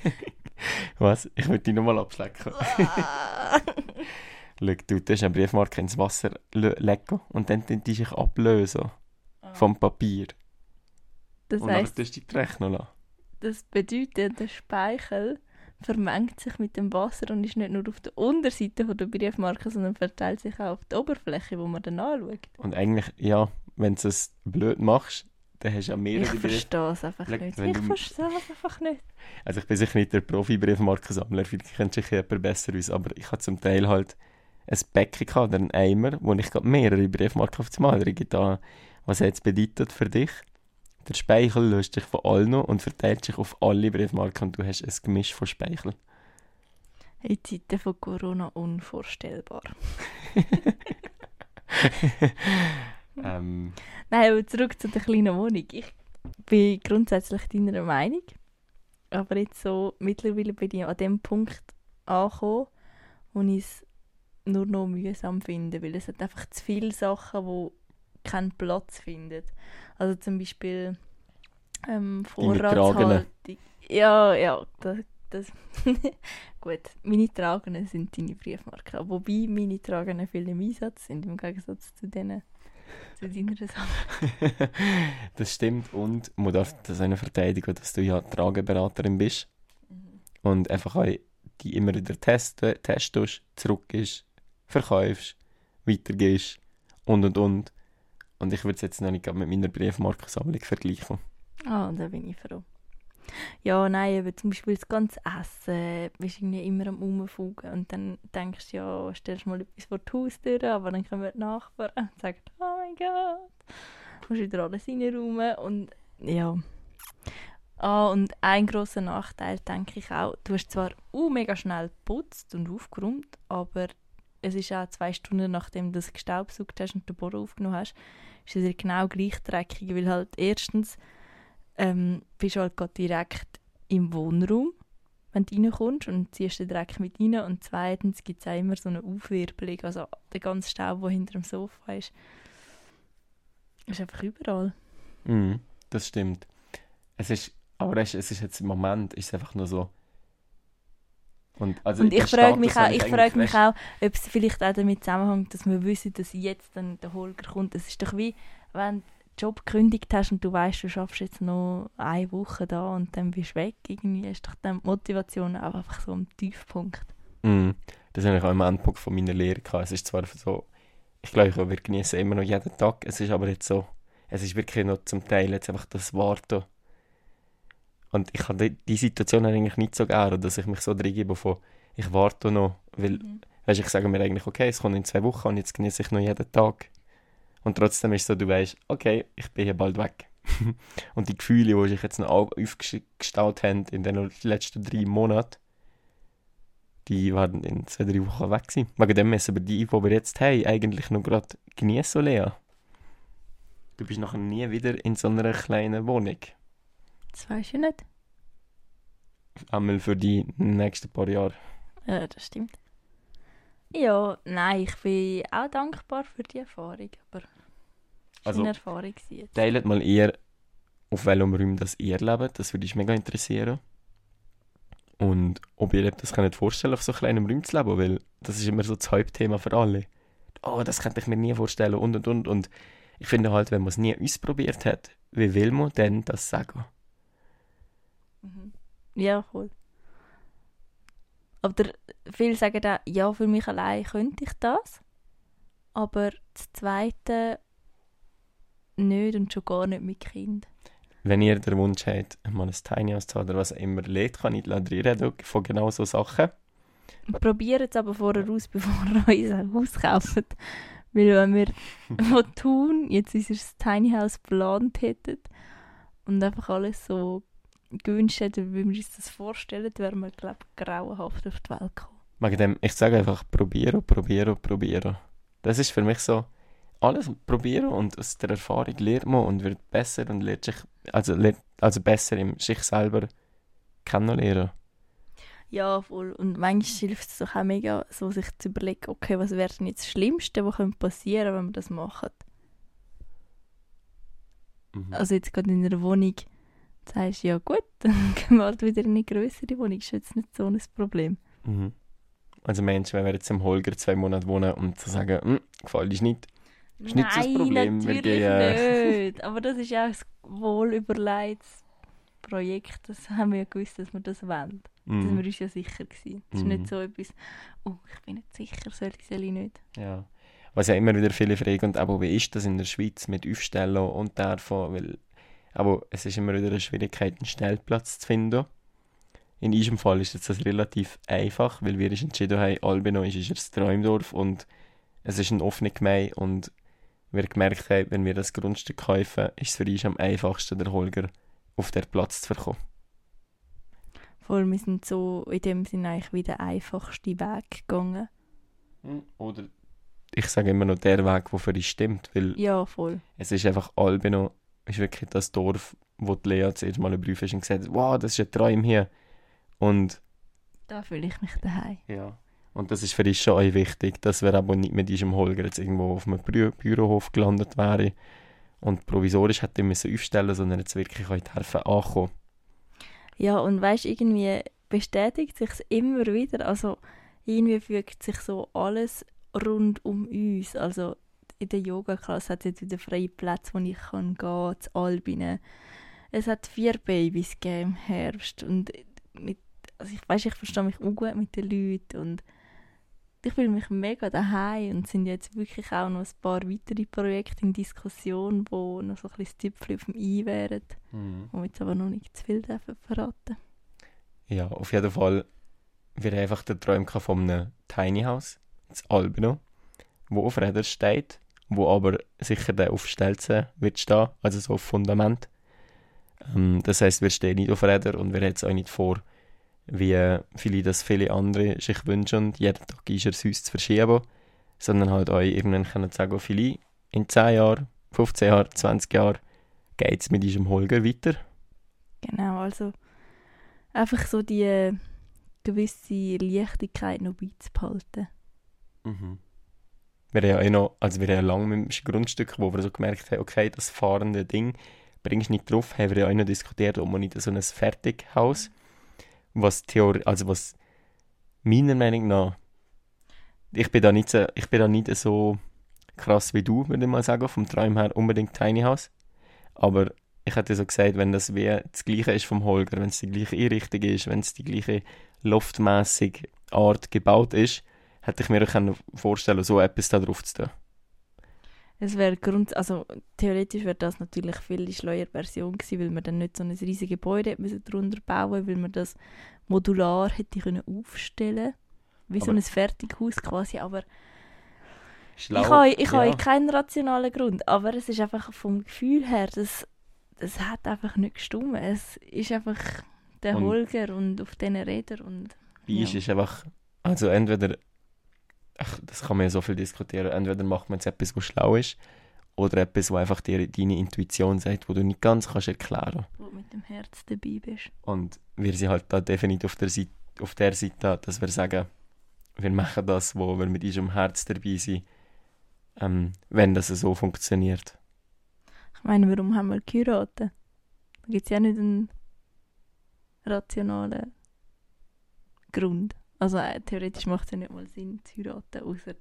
Was? Ich würde die nochmal abschlecken. Ah. Schau, du tust eine Briefmarke ins Wasser le- legen und dann tun die sich ablösen vom Papier. das und dann heisst, tust du die rechnen lassen. das bedeutet, der Speichel vermengt sich mit dem Wasser und ist nicht nur auf der Unterseite von der Briefmarke, sondern verteilt sich auch auf die Oberfläche, wo man dann anschaut. Und eigentlich, ja, wenn du es blöd machst, dann hast du ja Ich mehrere Briefe. verstehe es einfach nicht. Ich du- verstehe es einfach nicht. Also ich bin sicher nicht der Profi-Briefmarkensammler, vielleicht kennt sich jemand besser aus, aber ich hatte zum Teil halt ein Becken gehabt, einen Eimer, wo ich gerade mehrere Briefmarken auf das Mal da Was hat es bedeutet für dich? Der Speichel löst dich von allen und verteilt sich auf alle Briefmarken und du hast ein Gemisch von Speichel. In Zeiten von Corona unvorstellbar. ähm, Nein, aber zurück zu der kleinen Wohnung. Ich bin grundsätzlich deiner Meinung. Aber jetzt so, mittlerweile bin ich an dem Punkt angekommen, wo ich es nur noch mühsam finde, weil es hat einfach zu viele Sachen, die keinen Platz finden. Also zum Beispiel ähm, Vorratshaltung. Ja, ja, das, das gut. Meine Tragenden sind deine Briefmarken. Wobei meine Tragenden viel im Einsatz sind, im Gegensatz zu denen zu deiner Sache. das stimmt und man darf das auch verteidigen, dass du ja Trageberaterin bist Mhm. und einfach auch die immer wieder testen, testest, zurückgehst, verkaufst, weitergehst und und und. Und ich würde es jetzt noch nicht mit meiner Briefmarkensammlung vergleichen. Ah, da bin ich froh. Ja, nein, eben zum Beispiel das ganze Essen, bist irgendwie immer am Rumfugen und dann denkst du, ja, stellst mal etwas vor die Haustür, aber dann kommen die Nachbarn und sagen, oh mein Gott, musst wieder alles reinräumen und ja. Ah, und ein grosser Nachteil, denke ich auch, du hast zwar uh, mega schnell geputzt und aufgeräumt, aber es ist auch zwei Stunden nachdem du das gestaubsaugt hast und den Boden aufgenommen hast, ist es genau gleich dreckig, weil halt erstens ähm, bist du halt gerade direkt im Wohnraum, wenn du reinkommst und ziehst den Dreck mit rein. Und zweitens gibt es auch immer so eine Aufwirbelung, also der ganze Staub, der hinter dem Sofa ist, ist einfach überall. Mhm, das stimmt. Es ist, aber es ist jetzt im Moment ist es einfach nur so. Und, also und ich frage mich, auch, ich frage mich auch, ob es vielleicht auch damit zusammenhängt, dass wir wissen, dass jetzt dann der Holger kommt. Es ist doch wie, wenn du den Job gekündigt hast und du weißt, du schaffst jetzt noch eine Woche da und dann bist du weg. Irgendwie ist doch dann die Motivation auch einfach so am Tiefpunkt. Mhm. Das habe ich auch am Endpunkt von meiner Lehre gehabt. Es ist zwar so, ich glaube, ich wir genießen immer noch jeden Tag. Es ist aber jetzt so, es ist wirklich noch zum Teil jetzt einfach das Warten. Und ich habe die, die Situation eigentlich nicht so gerne, dass ich mich so drin gebe von, ich warte noch, weil, Mhm. weißt, ich sage mir eigentlich, okay, es kommt in zwei Wochen und jetzt genieße ich noch jeden Tag. Und trotzdem ist es so, du weißt, okay, ich bin hier bald weg. und die Gefühle, die sich jetzt noch au- aufgestaut haben in den letzten drei Monaten, die werden in zwei, drei Wochen weg sein. Wegen dem müssen wir die, die wir jetzt haben, eigentlich noch gerade genießen, Lea. Du bist nachher nie wieder in so einer kleinen Wohnung. Das weisst du nicht. Einmal für die nächsten paar Jahre. Ja, das stimmt. Ja, nein, ich bin auch dankbar für die Erfahrung, aber es war Also- eine Erfahrung jetzt. Teilt mal ihr, auf welchem Raum das ihr lebt. Das würde mich mega interessieren. Und ob ihr euch das könnt vorstellen auf so kleinem Raum zu leben, weil das ist immer so das Hauptthema für alle. Oh, das könnte ich mir nie vorstellen und und und. Und ich finde halt, wenn man es nie ausprobiert hat, wie will man denn das sagen? Mhm. Ja, voll. Aber viele sagen auch, ja, für mich allein könnte ich das, aber das Zweite nicht und schon gar nicht mit Kind. Wenn ihr den Wunsch habt, mal ein Tiny House zu haben oder was immer lädt, kann ich reden von genau so Sachen. Probiert es aber vorher aus, bevor ihr ein Haus kauft. Weil wenn wir von tun, jetzt unser Tiny House geplant hätten und einfach alles so gewünscht hätten, wie wir uns das vorstellen, wären wir, glaube ich, grauenhaft auf die Welt gekommen. Wegen dem, ich sage einfach, probieren, probieren, probieren. Das ist für mich so, alles probieren und aus der Erfahrung lernt man und wird besser und lernt sich, also, lernt, also besser im sich selber kennenlernen. Ja, voll. Und manchmal hilft es doch auch mega, so sich zu überlegen, okay, was wäre denn jetzt das Schlimmste, was könnte passieren, wenn wir das machen? Mhm. Also jetzt gerade in einer Wohnung sagst du, ja gut, dann gehen wir halt wieder in eine größere Wohnung. ist jetzt nicht so ein Problem. Mhm. Also Menschen, wenn wir jetzt im Holger zwei Monate wohnen und so sagen, hm, gefällt dir nicht, Ist nicht so Nein, Problem, wir natürlich gehen- nicht. Aber das ist ja ein wohlüberlegtes Projekt. Das haben wir ja gewusst, dass wir das wollen. Da sind Mhm. wir uns ja sicher gewesen. Es ist Mhm. nicht so etwas, oh, ich bin nicht sicher, soll ich, soll ich nicht. Ja. Was ja immer wieder viele fragen, und aber wie ist das in der Schweiz mit Aufstellen und davon, weil aber es ist immer wieder eine Schwierigkeit, einen Stellplatz zu finden. In unserem Fall ist jetzt das relativ einfach, weil wir uns entschieden haben, Albino ist ein Träumdorf und es ist eine offene Gemeinde und wir gemerkt haben, wenn wir das Grundstück kaufen, ist es für uns am einfachsten, der Holger auf den Platz zu bekommen. Voll, wir sind so in dem Sinne eigentlich wie der einfachste Weg gegangen. Oder ich sage immer noch der Weg, der für uns stimmt, weil Ja, voll. Es ist einfach Albino, ist wirklich das Dorf, wo die Lea zuerst mal überprüft ist und gesagt hat, wow, das ist ein Traum hier. Und Da fühle ich mich daheim. ja. Und das ist für uns schon auch wichtig, dass wir aber nicht mit diesem Holger jetzt irgendwo auf einem Bü Bürohof gelandet wären und provisorisch hätte müssen aufstellen, sondern jetzt wirklich auch helfen ankommen. Ja, und weißt irgendwie bestätigt sich immer wieder. Also irgendwie fügt sich so alles rund um uns. Also in der Yoga-Klasse hat es jetzt wieder freie Plätze, wo ich kann gehen zu Albine. Es hat vier Babys gegeben im Herbst und mit, also ich weiß, ich verstehe mich auch gut mit den Leuten und ich fühle mich mega daheim und sind jetzt wirklich auch noch ein paar weitere Projekte in Diskussion, wo noch so ein bisschen das Tüpfchen auf dem I wären, Mhm. wo jetzt aber noch nicht zu viel verraten. Ja, auf jeden Fall. Wir haben einfach Traum gehabt von einem Tiny House, das Albino, wo auf Rädern steht, wo aber sicher der auf Stelzen wird stehen, also so auf Fundament. Ähm, das heißt, wir stehen nicht auf Rädern und wir haben jetzt auch nicht vor, wie viele das viele andere sich wünschen, jeden Tag ist er Haus zu verschieben, sondern halt euch irgendwann können sagen, viele in 10 Jahren, 15 Jahren, 20 Jahren geht es mit diesem Holger weiter. Genau, also einfach so die gewisse Leichtigkeit noch beizubehalten. Mhm. Wir haben ja eh noch, also wir haben lange mit dem Grundstück, wo wir so gemerkt haben, okay, das fahrende Ding bringst du nicht drauf, haben wir ja auch noch diskutiert, ob man nicht so ein Fertighaus, was Theorie, also was meiner Meinung nach, ich bin da nicht so, ich bin da nicht so krass wie du, würde ich mal sagen, vom Traum her unbedingt Tiny House, aber ich hätte so gesagt, wenn das wie das gleiche ist vom Holger, wenn es die gleiche Einrichtung ist, wenn es die gleiche loftmäßige Art gebaut ist, hätte ich mir auch können vorstellen so etwas da drauf zu tun. Es wäre Grund, also theoretisch wäre das natürlich viel die schleuer Version gewesen, weil man dann nicht so ein riesiges Gebäude hätte müssen drunter bauen, weil man das modular hätte können aufstellen, wie so Aber- ein Fertighaus quasi. Aber Schlau, ich habe ich habe ja. keinen rationalen Grund, aber es ist einfach vom Gefühl her, das, das hat einfach nicht gestimmt. Es ist einfach der Und- Holger und auf diesen Rädern und uns Ja. ist einfach, also entweder, ach, das kann man ja so viel diskutieren, entweder macht man jetzt etwas, was schlau ist, oder etwas, wo einfach dir deine Intuition sagt, wo du nicht ganz kannst erklären. wo du mit dem Herz dabei bist. Und wir sind halt da definitiv auf der Seite, auf der Seite, dass wir sagen, wir machen das, wo wir mit unserem Herz dabei sind, ähm, wenn das so funktioniert. Ich meine, warum haben wir geheiratet? Da gibt es ja nicht einen rationalen Grund. Also äh, theoretisch macht es ja nicht mal Sinn zu heiraten, außer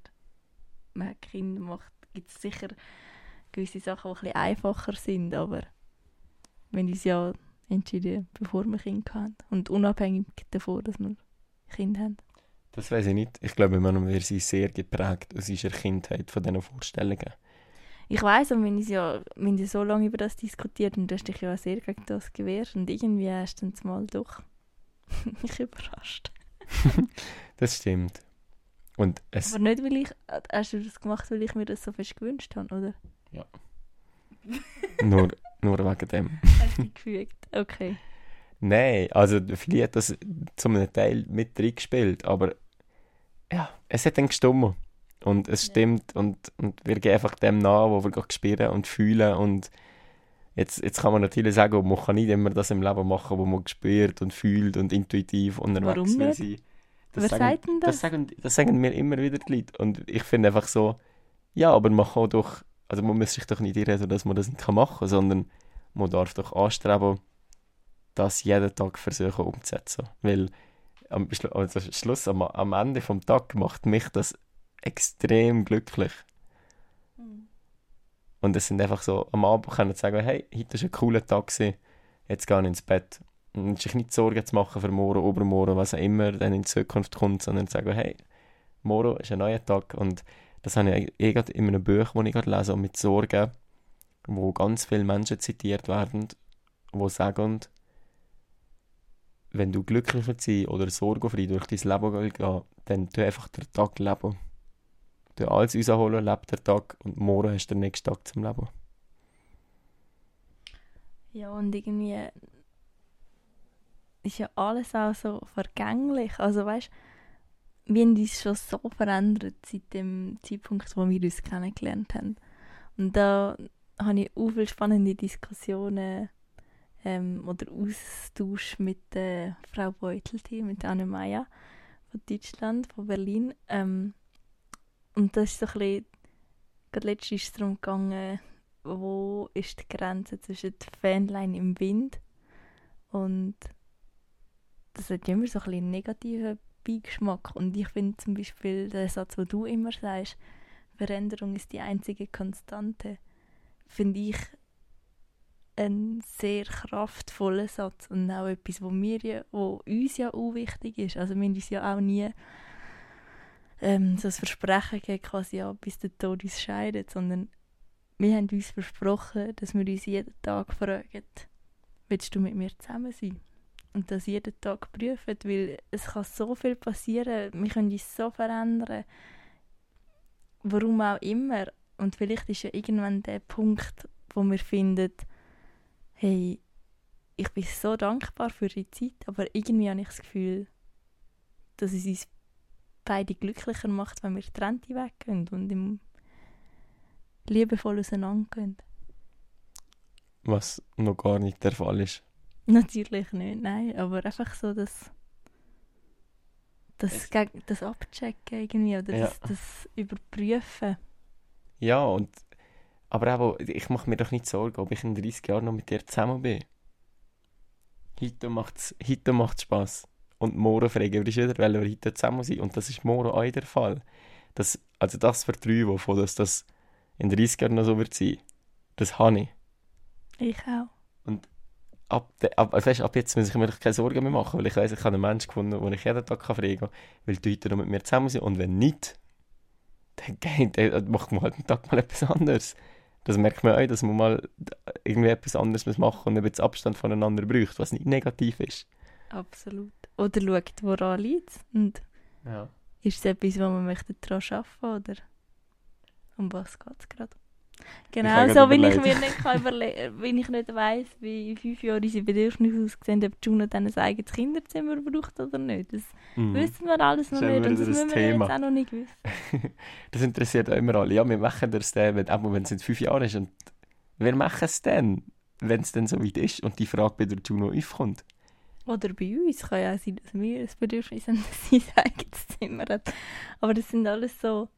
man hat Kinder, macht gibt es sicher gewisse Sachen, die ein bisschen einfacher sind, aber wir haben uns ja entschieden, bevor wir Kinder hatten und unabhängig davon, dass wir Kinder haben. Das weiß ich nicht. Ich glaube, wir wir sind sehr geprägt aus unserer Kindheit von diesen Vorstellungen. Ich weiß, und haben uns ja, haben ja so lange über das diskutiert und du hast dich ja auch sehr gegen das gewehrt und irgendwie hast du dann mal doch mich überrascht. Das stimmt. Und es, Aber nicht, weil ich, hast du das gemacht, weil ich mir das so fest gewünscht habe, oder? nur, nur wegen dem. Hast du gefügt? Okay. Nein, also vielleicht hat das zum einem Teil mit reingespielt, aber ja, es hat dann gestimmt. Und es Ja. stimmt und, und wir gehen einfach dem nach, wo wir gerade spüren und fühlen und jetzt, jetzt kann man natürlich sagen, man kann nicht immer das im Leben machen, wo man spürt und fühlt und intuitiv unterwegs Warum will sein. Wer sagen, sagt denn das? das? sagen, das sagen mir immer wieder die Leute und ich finde einfach so, ja, aber man kann doch, also man muss sich doch nicht irren, dass man das nicht kann machen kann, sondern man darf doch anstreben, das jeden Tag versuchen umzusetzen. Weil am Schlu- also Schluss, am, am Ende vom Tag macht mich das extrem glücklich. Und es sind einfach so, am Abend können sie sagen, hey, heute war ein cooler Tag, jetzt gehe ich ins Bett. Und sich nicht Sorgen zu machen für morgen, übermorgen, was auch immer dann in Zukunft kommt, sondern zu sagen, hey, morgen ist ein neuer Tag. Und das habe ich eh gerade in einem Buch, das ich gerade lese, mit Sorgen, wo ganz viele Menschen zitiert werden, die sagen, wenn du glücklich willst sein oder sorgenfrei durch dein Leben gehen, dann tu einfach den Tag leben. Du alles rausholen, leb den Tag und morgen hast du den nächsten Tag zum Leben. Ja, und irgendwie ist ja alles auch so vergänglich. Also weißt wir haben uns schon so verändert seit dem Zeitpunkt, wo wir uns kennengelernt haben. Und da habe ich auch viele spannende Diskussionen ähm, oder Austausch mit der Frau Beutelti, mit Anne-Maja von Deutschland, von Berlin. Ähm, und das ist so ein bisschen, gerade letztens ist es darum gegangen, wo ist die Grenze zwischen Fanline im Wind? Und das hat immer so ein bisschen einen negativen Beigeschmack. Und ich finde zum Beispiel den Satz, den du immer sagst, Veränderung ist die einzige Konstante, finde ich ein sehr kraftvoller Satz. Und auch etwas, wo mir ja, wo uns ja auch wichtig ist. Also wir haben uns ja auch nie ähm, so ein Versprechen gegeben, quasi ja, bis der Tod uns scheidet, sondern wir haben uns versprochen, dass wir uns jeden Tag fragen, willst du mit mir zusammen sein? Und das jeden Tag prüfen, weil es kann so viel passieren, wir können uns so verändern, warum auch immer. Und vielleicht ist ja irgendwann der Punkt, wo wir finden, hey, ich bin so dankbar für die Zeit, aber irgendwie habe ich das Gefühl, dass es uns beide glücklicher macht, wenn wir getrennt weggehen und im liebevoll auseinandergehen. Was noch gar nicht der Fall ist. Natürlich nicht, nein, aber einfach so das das, Es- das Abchecken irgendwie oder Ja. das, das Überprüfen. Ja, und aber auch, ich mache mir doch nicht Sorgen, ob ich in 30 Jahren noch mit dir zusammen bin. Heute macht's, heute macht's Spass. Und morgen fragen wir uns wieder, weil wir heute zusammen sind. Und das ist morgen auch der Fall. Das, also das Vertrauen, wovon dass das in 30 Jahren noch so wird sein, das habe ich. Ich auch. Ab, de, ab, also weißt, ab jetzt muss ich mir keine Sorgen mehr machen, weil ich weiß, ich habe einen Menschen gefunden, den ich jeden Tag fragen kann, will du heute noch mit mir zusammen sein? Und wenn nicht, dann, dann macht man halt einen Tag mal etwas anderes. Das merkt man auch, dass man mal irgendwie etwas anderes muss machen und ein bisschen Abstand voneinander braucht, was nicht negativ ist. Absolut. Oder schaut, woran liegt es. Und Ja. ist es etwas, wo man möchte daran arbeiten oder um was geht es gerade? Genau, so wenn ich mir nicht kann überle- wenn ich nicht weiss, wie in fünf Jahren unsere Bedürfnisse aussehen, ob Juno dann ein eigenes Kinderzimmer braucht oder nicht. Das Mhm. wissen wir alles noch Das ist nicht und das ein müssen wir Thema. jetzt auch noch nicht wissen. Das interessiert auch immer alle. Ja, wir machen das dann, wenn, auch wenn es in fünf Jahren ist. Und wir machen es dann, wenn es dann so weit ist und die Frage bei der Juno aufkommt. Oder bei uns kann ja auch sein, dass wir das Bedürfnis haben, dass sie ein eigenes Zimmer hat. Aber das sind alles so,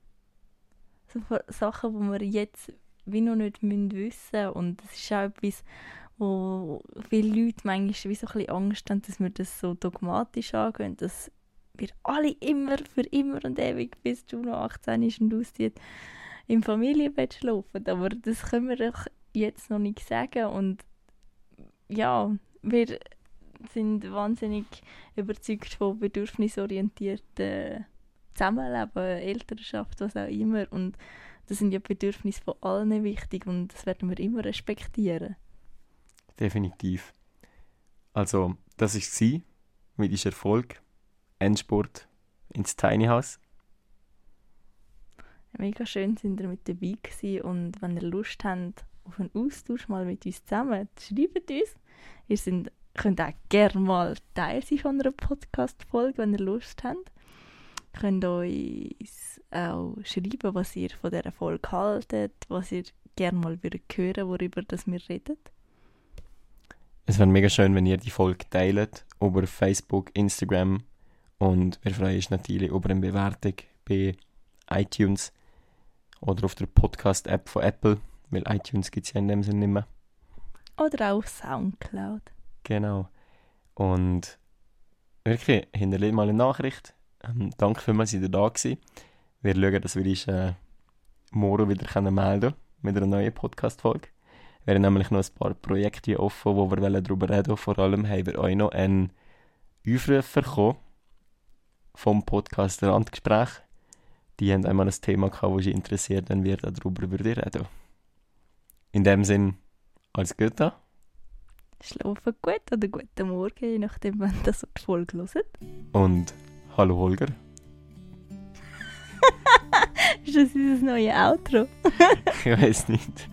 so Sachen, die wir jetzt wie noch nicht müssen wissen Und das ist auch etwas, wo viele Leute manchmal wie so ein bisschen Angst haben, dass wir das so dogmatisch angehen, dass wir alle immer, für immer und ewig, bis Juno 18 ist und auszieht, im Familienbett schlafen. Aber das können wir doch jetzt noch nicht sagen. Und ja, wir sind wahnsinnig überzeugt von bedürfnisorientierten Zusammenleben, Elternschaft, was auch immer. Und das sind ja Bedürfnisse von allen wichtig und das werden wir immer respektieren. Definitiv. Also, das war es mit unserem Erfolg. Endspurt ins Tiny House. Mega schön sind ihr mit dabei gewesen und wenn ihr Lust habt auf einen Austausch mal mit uns zusammen, schreibt uns. Ihr sind, könnt auch gerne mal Teil sein von einer Podcast-Folge, wenn ihr Lust habt. Ihr könnt uns auch schreiben, was ihr von dieser Folge haltet, was ihr gerne mal würdet hören worüber das wir reden. Es wäre mega schön, wenn ihr die Folge teilt über Facebook, Instagram und wir freuen uns natürlich über eine Bewertung bei iTunes oder auf der Podcast-App von Apple, weil iTunes gibt es ja in dem Sinne nicht mehr. Oder auch auf Soundcloud. Genau. Und wirklich, hinterlegt mal eine Nachricht. Ähm, danke vielmals, dass ihr da gewesen. Wir schauen, dass wir uns äh, morgen wieder können melden mit einer neuen Podcast-Folge. Wir haben nämlich noch ein paar Projekte offen, wo wir darüber reden wollen. Vor allem haben wir auch noch einen Aufruf vom Podcast Randgespräch. Die haben einmal ein Thema gehabt, das sie interessiert, wenn wir darüber würden reden. In dem Sinn, alles Gute. Schlafen gut oder guten Morgen, je nachdem, wann das die Folge hört. Und hallo Holger. Ist das unser neues Outro? Ich weiß nicht.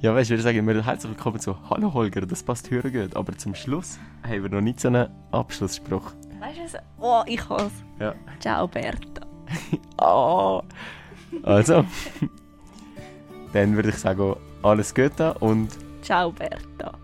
Ja, weißt du, wir sagen immer herzlich willkommen zu Hallo Holger, das passt höher gut. Aber zum Schluss haben wir noch nicht so einen Abschlussspruch. Weißt du was? Oh, ich has. Ja. Ciao, Berta. Ah. Also, dann würde ich sagen, alles Gute und Ciao, Berta.